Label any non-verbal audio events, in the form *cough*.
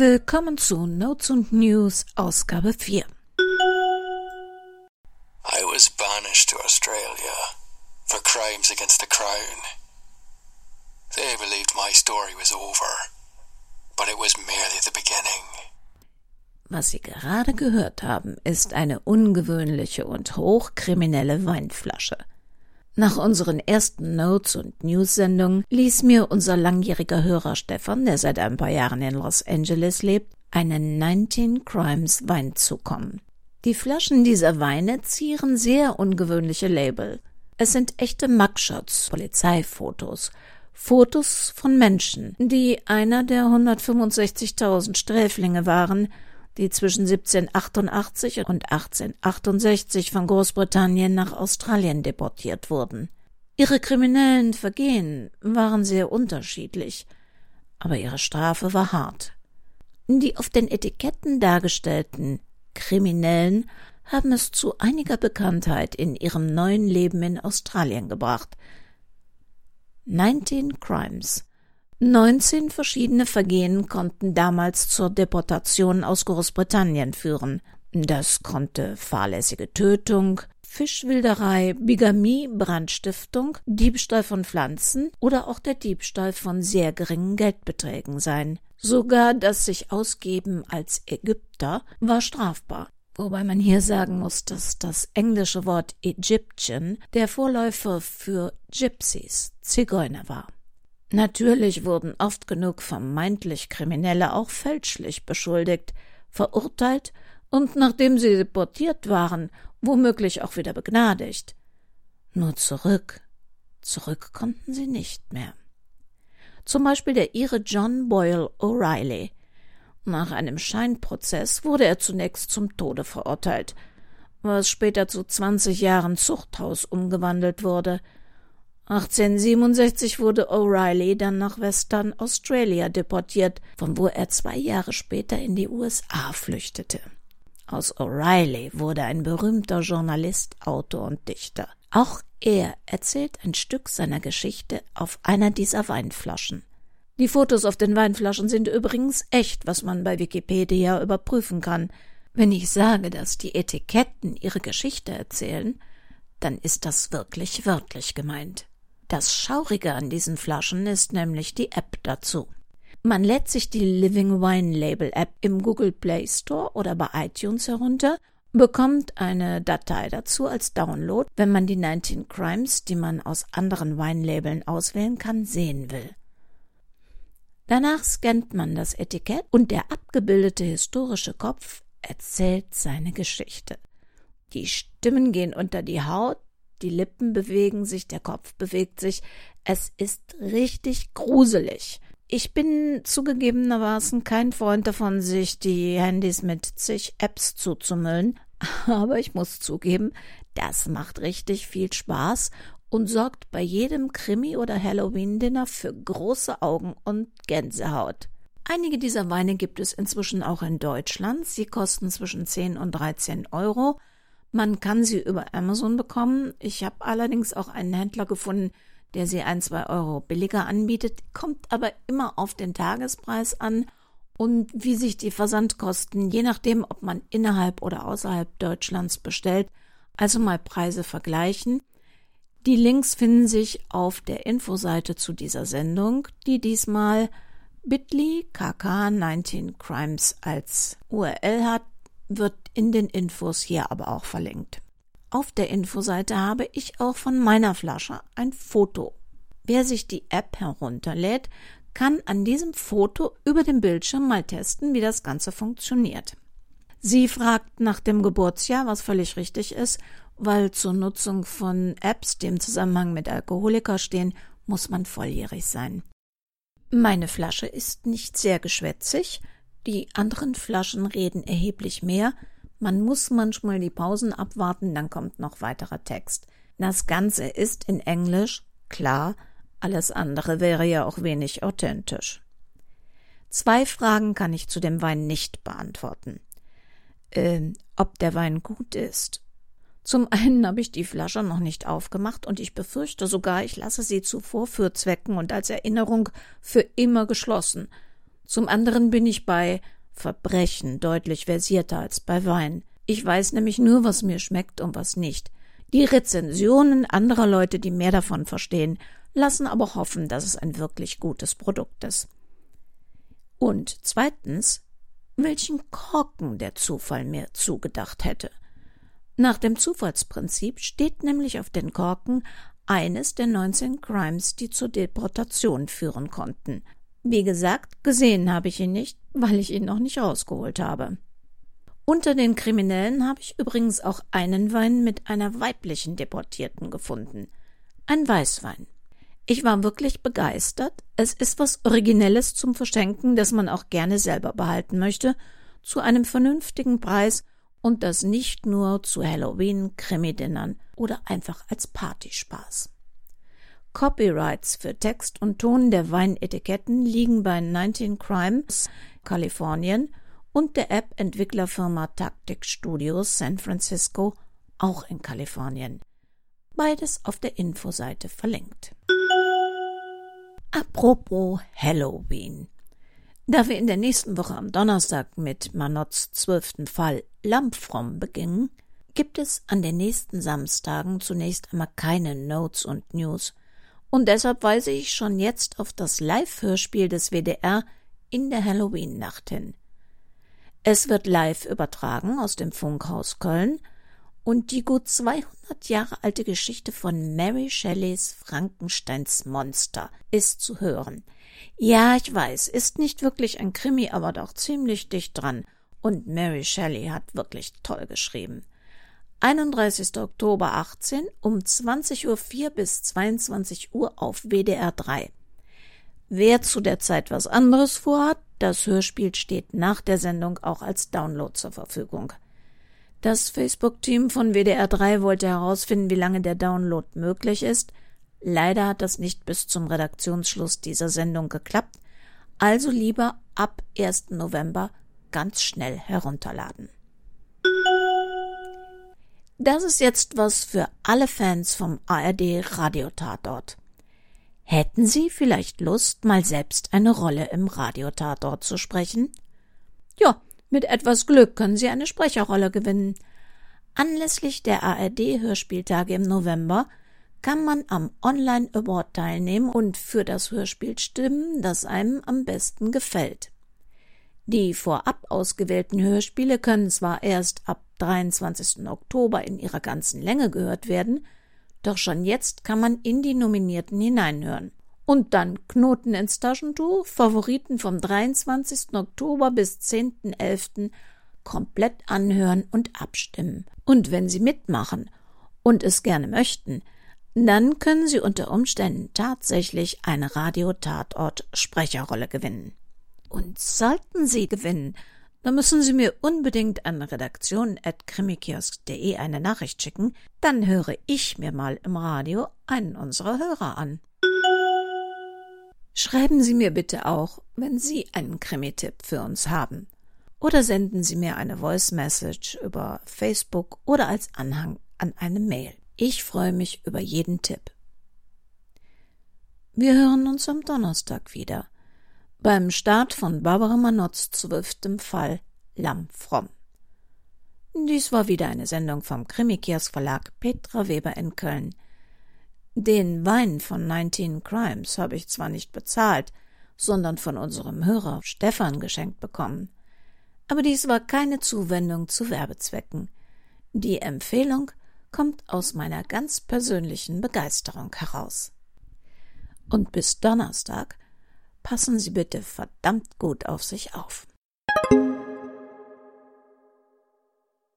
Willkommen zu Notes und News Ausgabe 4. I was banished to Australia for crimes against the Crown. They believed my story was over, but it was merely the beginning. Was Sie gerade gehört haben, ist eine ungewöhnliche und hochkriminelle Weinflasche. Nach unseren ersten Notes- und News-Sendungen ließ mir unser langjähriger Hörer Stefan, der seit ein paar Jahren in Los Angeles lebt, einen 19 Crimes Wein zukommen. Die Flaschen dieser Weine zieren sehr ungewöhnliche Label. Es sind echte Mugshots, Polizeifotos, Fotos von Menschen, die einer der 165.000 Sträflinge waren, die zwischen 1788 und 1868 von Großbritannien nach Australien deportiert wurden. Ihre kriminellen Vergehen waren sehr unterschiedlich, aber ihre Strafe war hart. Die auf den Etiketten dargestellten Kriminellen haben es zu einiger Bekanntheit in ihrem neuen Leben in Australien gebracht. 19 Crimes 19 verschiedene Vergehen konnten damals zur Deportation aus Großbritannien führen. Das konnte fahrlässige Tötung, Fischwilderei, Bigamie, Brandstiftung, Diebstahl von Pflanzen oder auch der Diebstahl von sehr geringen Geldbeträgen sein. Sogar das sich ausgeben als Ägypter war strafbar. Wobei man hier sagen muss, dass das englische Wort Egyptian der Vorläufer für Gypsies, Zigeuner war. Natürlich wurden oft genug vermeintlich Kriminelle auch fälschlich beschuldigt, verurteilt und nachdem sie deportiert waren, womöglich auch wieder begnadigt. Nur zurück, zurück konnten sie nicht mehr. Zum Beispiel der Ire John Boyle O'Reilly. Nach einem Scheinprozess wurde er zunächst zum Tode verurteilt, was später zu zwanzig Jahren Zuchthaus umgewandelt wurde – 1867 wurde O'Reilly dann nach Western Australia deportiert, von wo er zwei Jahre später in die USA flüchtete. Aus O'Reilly wurde ein berühmter Journalist, Autor und Dichter. Auch er erzählt ein Stück seiner Geschichte auf einer dieser Weinflaschen. Die Fotos auf den Weinflaschen sind übrigens echt, was man bei Wikipedia überprüfen kann. Wenn ich sage, dass die Etiketten ihre Geschichte erzählen, dann ist das wirklich wörtlich gemeint. Das Schaurige an diesen Flaschen ist nämlich die App dazu. Man lädt sich die Living Wine Label App im Google Play Store oder bei iTunes herunter, bekommt eine Datei dazu als Download, wenn man die 19 Crimes, die man aus anderen Weinlabeln auswählen kann, sehen will. Danach scannt man das Etikett und der abgebildete historische Kopf erzählt seine Geschichte. Die Stimmen gehen unter die Haut, die Lippen bewegen sich, der Kopf bewegt sich. Es ist richtig gruselig. Ich bin zugegebenermaßen kein Freund davon, sich die Handys mit zig Apps zuzumüllen, *laughs* aber ich muss zugeben, das macht richtig viel Spaß und sorgt bei jedem Krimi- oder Halloween-Dinner für große Augen und Gänsehaut. Einige dieser Weine gibt es inzwischen auch in Deutschland. Sie kosten zwischen 10 und 13 Euro. Man kann sie über Amazon bekommen. Ich habe allerdings auch einen Händler gefunden, der sie ein, zwei Euro billiger anbietet, kommt aber immer auf den Tagespreis an und wie sich die Versandkosten, je nachdem, ob man innerhalb oder außerhalb Deutschlands bestellt, also mal Preise vergleichen. Die Links finden sich auf der Infoseite zu dieser Sendung, die diesmal bit.ly kk19 crimes als URL hat wird in den Infos hier aber auch verlinkt. Auf der Infoseite habe ich auch von meiner Flasche ein Foto. Wer sich die App herunterlädt, kann an diesem Foto über dem Bildschirm mal testen, wie das Ganze funktioniert. Sie fragt nach dem Geburtsjahr, was völlig richtig ist, weil zur Nutzung von Apps, die im Zusammenhang mit Alkoholiker stehen, muss man volljährig sein. Meine Flasche ist nicht sehr geschwätzig, die anderen Flaschen reden erheblich mehr. Man muss manchmal die Pausen abwarten, dann kommt noch weiterer Text. Das Ganze ist in Englisch, klar, alles andere wäre ja auch wenig authentisch. Zwei Fragen kann ich zu dem Wein nicht beantworten. Ähm, ob der Wein gut ist. Zum einen habe ich die Flasche noch nicht aufgemacht und ich befürchte sogar, ich lasse sie zu Vorführzwecken und als Erinnerung für immer geschlossen. Zum anderen bin ich bei Verbrechen deutlich versierter als bei Wein. Ich weiß nämlich nur, was mir schmeckt und was nicht. Die Rezensionen anderer Leute, die mehr davon verstehen, lassen aber hoffen, dass es ein wirklich gutes Produkt ist. Und zweitens, welchen Korken der Zufall mir zugedacht hätte. Nach dem Zufallsprinzip steht nämlich auf den Korken eines der 19 Crimes, die zur Deportation führen konnten. Wie gesagt, gesehen habe ich ihn nicht, weil ich ihn noch nicht rausgeholt habe. Unter den Kriminellen habe ich übrigens auch einen Wein mit einer weiblichen Deportierten gefunden. Ein Weißwein. Ich war wirklich begeistert. Es ist was Originelles zum Verschenken, das man auch gerne selber behalten möchte, zu einem vernünftigen Preis und das nicht nur zu Halloween, Krimi-Dinnern oder einfach als Partyspaß. Copyrights für Text und Ton der Weinetiketten liegen bei 19 Crimes, Kalifornien und der App-Entwicklerfirma Tactic Studios San Francisco, auch in Kalifornien. Beides auf der Infoseite verlinkt. Apropos Halloween. Da wir in der nächsten Woche am Donnerstag mit Manots zwölften Fall Lampfrom beginnen, gibt es an den nächsten Samstagen zunächst einmal keine Notes und News. Und deshalb weise ich schon jetzt auf das Live-Hörspiel des WDR in der Halloween-Nacht hin. Es wird live übertragen aus dem Funkhaus Köln und die gut 200 Jahre alte Geschichte von Mary Shelleys Frankensteins Monster ist zu hören. Ja, ich weiß, ist nicht wirklich ein Krimi, aber doch ziemlich dicht dran. Und Mary Shelley hat wirklich toll geschrieben. 31. Oktober 18 um 20.04 Uhr bis 22 Uhr auf WDR 3. Wer zu der Zeit was anderes vorhat, das Hörspiel steht nach der Sendung auch als Download zur Verfügung. Das Facebook-Team von WDR 3 wollte herausfinden, wie lange der Download möglich ist. Leider hat das nicht bis zum Redaktionsschluss dieser Sendung geklappt, also lieber ab 1. November ganz schnell herunterladen. Das ist jetzt was für alle Fans vom ARD Radiotatort. Hätten Sie vielleicht Lust, mal selbst eine Rolle im Radiotatort zu sprechen? Ja, mit etwas Glück können Sie eine Sprecherrolle gewinnen. Anlässlich der ARD-Hörspieltage im November kann man am Online Award teilnehmen und für das Hörspiel stimmen, das einem am besten gefällt. Die vorab ausgewählten Hörspiele können zwar erst ab 23. Oktober in ihrer ganzen Länge gehört werden, doch schon jetzt kann man in die Nominierten hineinhören. Und dann Knoten ins Taschentuch, Favoriten vom 23. Oktober bis 10.11. komplett anhören und abstimmen. Und wenn Sie mitmachen und es gerne möchten, dann können Sie unter Umständen tatsächlich eine Radio-Tatort-Sprecherrolle gewinnen. Und sollten Sie gewinnen, dann müssen Sie mir unbedingt an redaktion.krimikiosk.de eine Nachricht schicken, dann höre ich mir mal im Radio einen unserer Hörer an. Schreiben Sie mir bitte auch, wenn Sie einen Krimi-Tipp für uns haben. Oder senden Sie mir eine Voice Message über Facebook oder als Anhang an eine Mail. Ich freue mich über jeden Tipp. Wir hören uns am Donnerstag wieder. Beim Start von Barbara Manots zwölftem Fall Lamm Fromm. Dies war wieder eine Sendung vom Krimikias Verlag Petra Weber in Köln. Den Wein von 19 Crimes habe ich zwar nicht bezahlt, sondern von unserem Hörer Stefan geschenkt bekommen. Aber dies war keine Zuwendung zu Werbezwecken. Die Empfehlung kommt aus meiner ganz persönlichen Begeisterung heraus. Und bis Donnerstag passen Sie bitte verdammt gut auf sich auf.